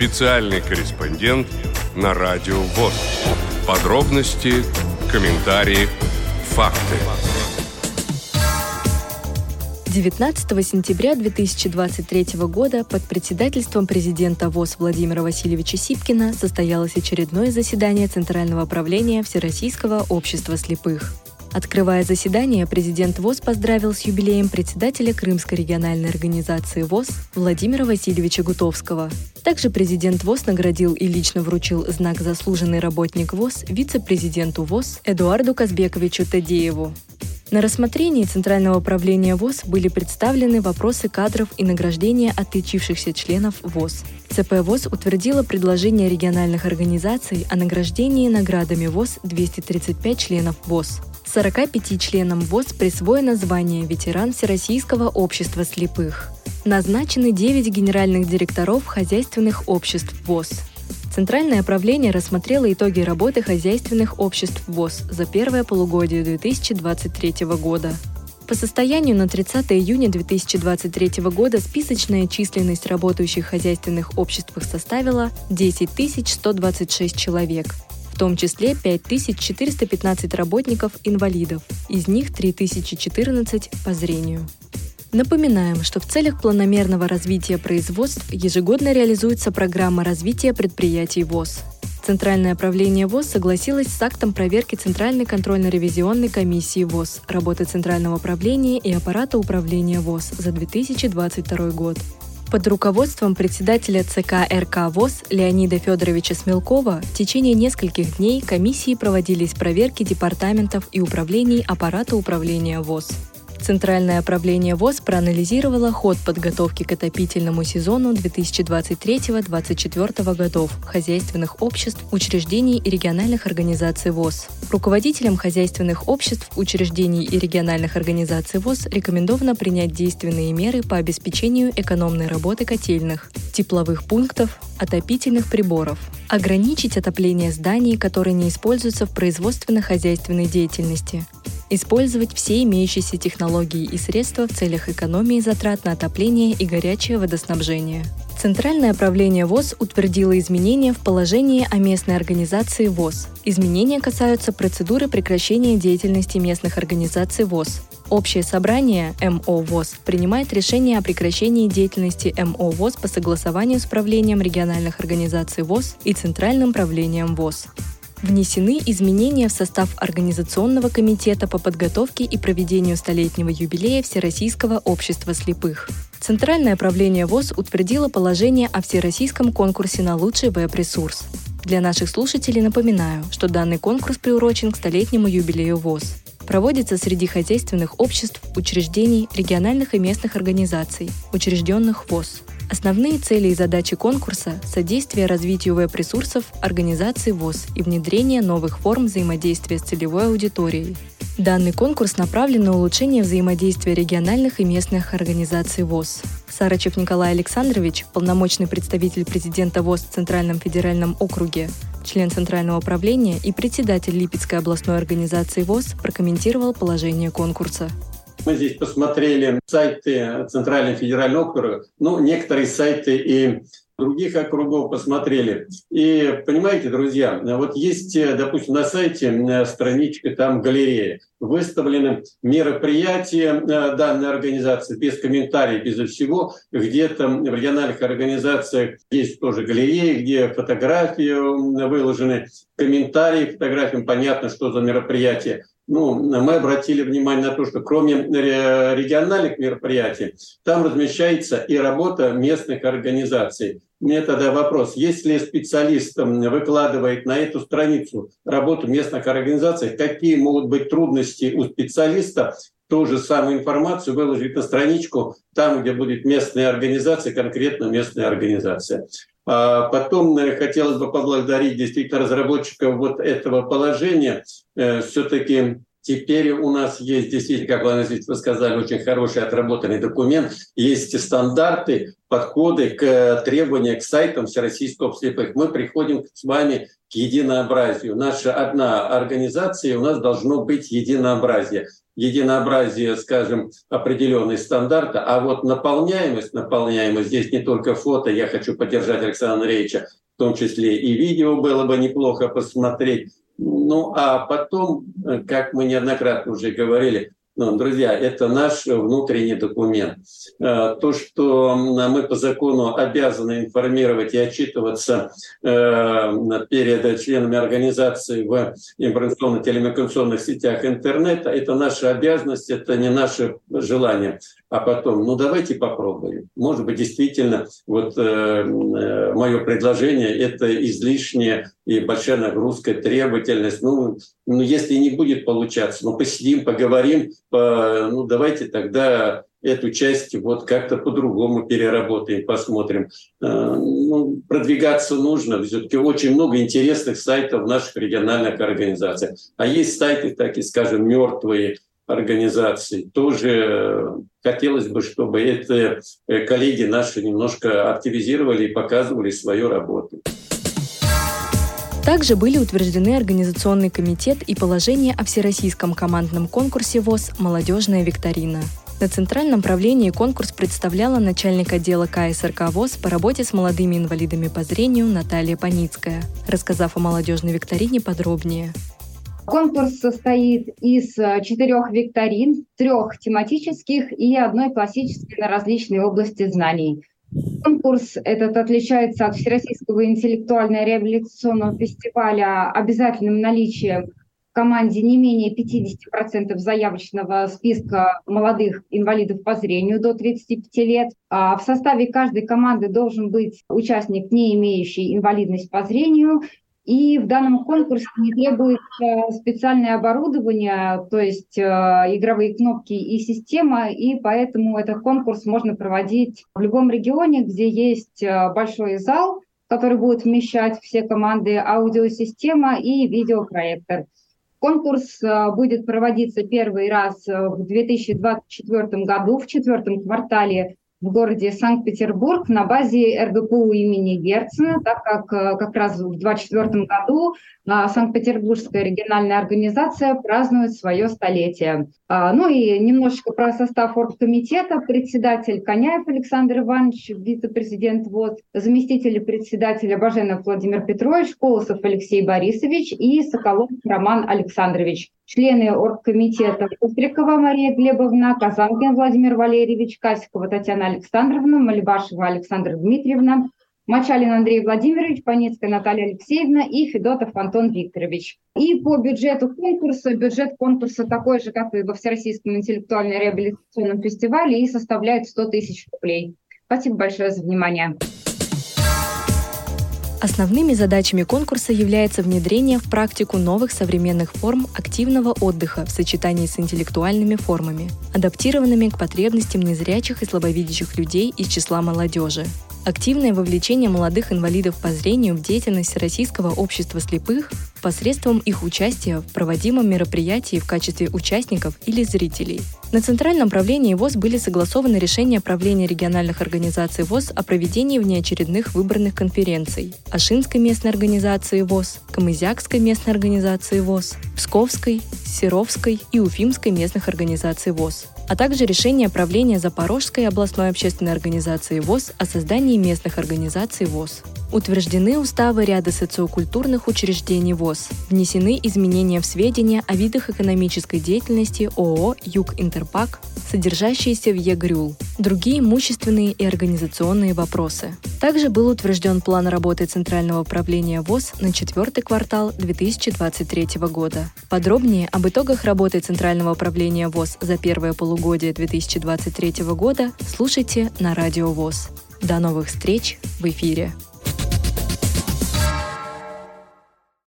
Специальный корреспондент на Радио ВОЗ. Подробности, комментарии, факты. 19 сентября 2023 года под председательством президента ВОЗ Владимира Васильевича Сипкина состоялось очередное заседание Центрального правления Всероссийского общества слепых. Открывая заседание, президент ВОЗ поздравил с юбилеем председателя Крымской региональной организации ВОЗ Владимира Васильевича Гутовского. Также президент ВОЗ наградил и лично вручил знак «Заслуженный работник ВОЗ» вице-президенту ВОЗ Эдуарду Казбековичу Тадееву. На рассмотрении Центрального управления ВОЗ были представлены вопросы кадров и награждения отличившихся членов ВОЗ. ЦП ВОЗ утвердила предложение региональных организаций о награждении наградами ВОЗ 235 членов ВОЗ. 45 членам ВОЗ присвоено звание «Ветеран Всероссийского общества слепых». Назначены 9 генеральных директоров хозяйственных обществ ВОЗ. Центральное правление рассмотрело итоги работы хозяйственных обществ ВОЗ за первое полугодие 2023 года. По состоянию на 30 июня 2023 года списочная численность работающих хозяйственных обществах составила 10 126 человек – том числе 5415 работников-инвалидов, из них 3014 по зрению. Напоминаем, что в целях планомерного развития производств ежегодно реализуется программа развития предприятий ВОЗ. Центральное правление ВОЗ согласилось с актом проверки Центральной контрольно-ревизионной комиссии ВОЗ работы Центрального правления и аппарата управления ВОЗ за 2022 год – под руководством председателя ЦК РК ВОЗ Леонида Федоровича Смелкова в течение нескольких дней комиссии проводились проверки департаментов и управлений аппарата управления ВОЗ. Центральное управление ВОЗ проанализировало ход подготовки к отопительному сезону 2023-2024 годов хозяйственных обществ, учреждений и региональных организаций ВОЗ. Руководителям хозяйственных обществ, учреждений и региональных организаций ВОЗ рекомендовано принять действенные меры по обеспечению экономной работы котельных, тепловых пунктов, отопительных приборов, ограничить отопление зданий, которые не используются в производственно-хозяйственной деятельности, использовать все имеющиеся технологии и средства в целях экономии затрат на отопление и горячее водоснабжение. Центральное правление ВОЗ утвердило изменения в положении о местной организации ВОЗ. Изменения касаются процедуры прекращения деятельности местных организаций ВОЗ. Общее собрание МО ВОЗ принимает решение о прекращении деятельности МО ВОЗ по согласованию с правлением региональных организаций ВОЗ и Центральным правлением ВОЗ. Внесены изменения в состав Организационного комитета по подготовке и проведению столетнего юбилея Всероссийского общества слепых. Центральное правление ВОЗ утвердило положение о Всероссийском конкурсе на лучший веб-ресурс. Для наших слушателей напоминаю, что данный конкурс приурочен к столетнему юбилею ВОЗ. Проводится среди хозяйственных обществ, учреждений, региональных и местных организаций, учрежденных ВОЗ. Основные цели и задачи конкурса – содействие развитию веб-ресурсов, организации ВОЗ и внедрение новых форм взаимодействия с целевой аудиторией. Данный конкурс направлен на улучшение взаимодействия региональных и местных организаций ВОЗ. Сарачев Николай Александрович, полномочный представитель президента ВОЗ в Центральном федеральном округе, член Центрального управления и председатель Липецкой областной организации ВОЗ, прокомментировал положение конкурса. Мы здесь посмотрели сайты Центрального федерального округа, ну, некоторые сайты и других округов посмотрели. И понимаете, друзья, вот есть, допустим, на сайте страничка, там галерея, выставлены мероприятия э, данной организации без комментариев, безо всего. Где-то в региональных организациях есть тоже галереи, где фотографии выложены, комментарии фотографиям, понятно, что за мероприятие ну, мы обратили внимание на то, что кроме региональных мероприятий, там размещается и работа местных организаций. Мне тогда вопрос, если специалист выкладывает на эту страницу работу местных организаций, какие могут быть трудности у специалиста ту же самую информацию выложить на страничку там, где будет местная организация, конкретно местная организация. А потом хотелось бы поблагодарить действительно разработчиков вот этого положения. Э, Все-таки Теперь у нас есть действительно, как вы, вы сказали, очень хороший отработанный документ. Есть стандарты, подходы к требованиям к сайтам Всероссийского слепых. Мы приходим с вами к единообразию. Наша одна организация, у нас должно быть единообразие. Единообразие, скажем, определенный стандарта, а вот наполняемость, наполняемость, здесь не только фото, я хочу поддержать Александра Андреевича, в том числе и видео было бы неплохо посмотреть. Ну, а потом, э, как мы неоднократно уже говорили, друзья, это наш внутренний документ. Э, то, что мы по закону обязаны информировать и отчитываться э, перед членами организации в информационно-телекоммуникационных сетях интернета, это наша обязанность, это не наше желание. А потом, ну давайте попробуем. Может быть, действительно, вот э, мое предложение – это излишняя и большая нагрузка, требовательность. Ну, ну, если не будет получаться, ну посидим, поговорим, по, ну давайте тогда эту часть вот как-то по-другому переработаем, посмотрим. Э, ну, продвигаться нужно. Все-таки очень много интересных сайтов в наших региональных организациях. А есть сайты, так и скажем, мертвые организации. Тоже э, хотелось бы, чтобы это э, коллеги наши немножко активизировали и показывали свою работу. Также были утверждены Организационный комитет и положение о всероссийском командном конкурсе ВОЗ «Молодежная викторина». На центральном правлении конкурс представляла начальник отдела КСРК ВОЗ по работе с молодыми инвалидами по зрению Наталья Паницкая, рассказав о молодежной викторине подробнее. Конкурс состоит из э, четырех викторин, трех тематических и одной классической на различные области знаний. Конкурс этот отличается от Всероссийского интеллектуально-реабилитационного фестиваля обязательным наличием в команде не менее 50% заявочного списка молодых инвалидов по зрению до 35 лет. А в составе каждой команды должен быть участник, не имеющий инвалидность по зрению, и в данном конкурсе не требуется специальное оборудование, то есть э, игровые кнопки и система, и поэтому этот конкурс можно проводить в любом регионе, где есть э, большой зал, который будет вмещать все команды, аудиосистема и видеопроектор. Конкурс э, будет проводиться первый раз в 2024 году, в четвертом квартале в городе Санкт-Петербург на базе РГПУ имени Герцена, так как э, как раз в 2024 году а, Санкт-Петербургская региональная организация празднует свое столетие. А, ну и немножечко про состав оргкомитета. Председатель Коняев Александр Иванович, вице-президент ВОЗ, заместитель председателя Баженов Владимир Петрович, Колосов Алексей Борисович и Соколов Роман Александрович. Члены оргкомитета Кустрикова Мария Глебовна, Казанкин Владимир Валерьевич, Касикова Татьяна Александровна, Малибашева Александра Дмитриевна, Мачалин Андрей Владимирович, Панецкая Наталья Алексеевна и Федотов Антон Викторович. И по бюджету конкурса, бюджет конкурса такой же, как и во Всероссийском интеллектуально-реабилитационном фестивале, и составляет 100 тысяч рублей. Спасибо большое за внимание. Основными задачами конкурса является внедрение в практику новых современных форм активного отдыха в сочетании с интеллектуальными формами, адаптированными к потребностям незрячих и слабовидящих людей из числа молодежи. Активное вовлечение молодых инвалидов по зрению в деятельность Российского общества слепых посредством их участия в проводимом мероприятии в качестве участников или зрителей. На Центральном правлении ВОЗ были согласованы решения правления региональных организаций ВОЗ о проведении внеочередных выборных конференций Ашинской местной организации ВОЗ, Камызякской местной организации ВОЗ, Псковской, Серовской и Уфимской местных организаций ВОЗ а также решение правления Запорожской областной общественной организации ВОЗ о создании местных организаций ВОЗ. Утверждены уставы ряда социокультурных учреждений ВОЗ. Внесены изменения в сведения о видах экономической деятельности ООО «Юг Интерпак», содержащиеся в ЕГРЮЛ. Другие имущественные и организационные вопросы. Также был утвержден план работы Центрального управления ВОЗ на четвертый квартал 2023 года. Подробнее об итогах работы Центрального управления ВОЗ за первое полугодие 2023 года слушайте на Радио ВОЗ. До новых встреч в эфире!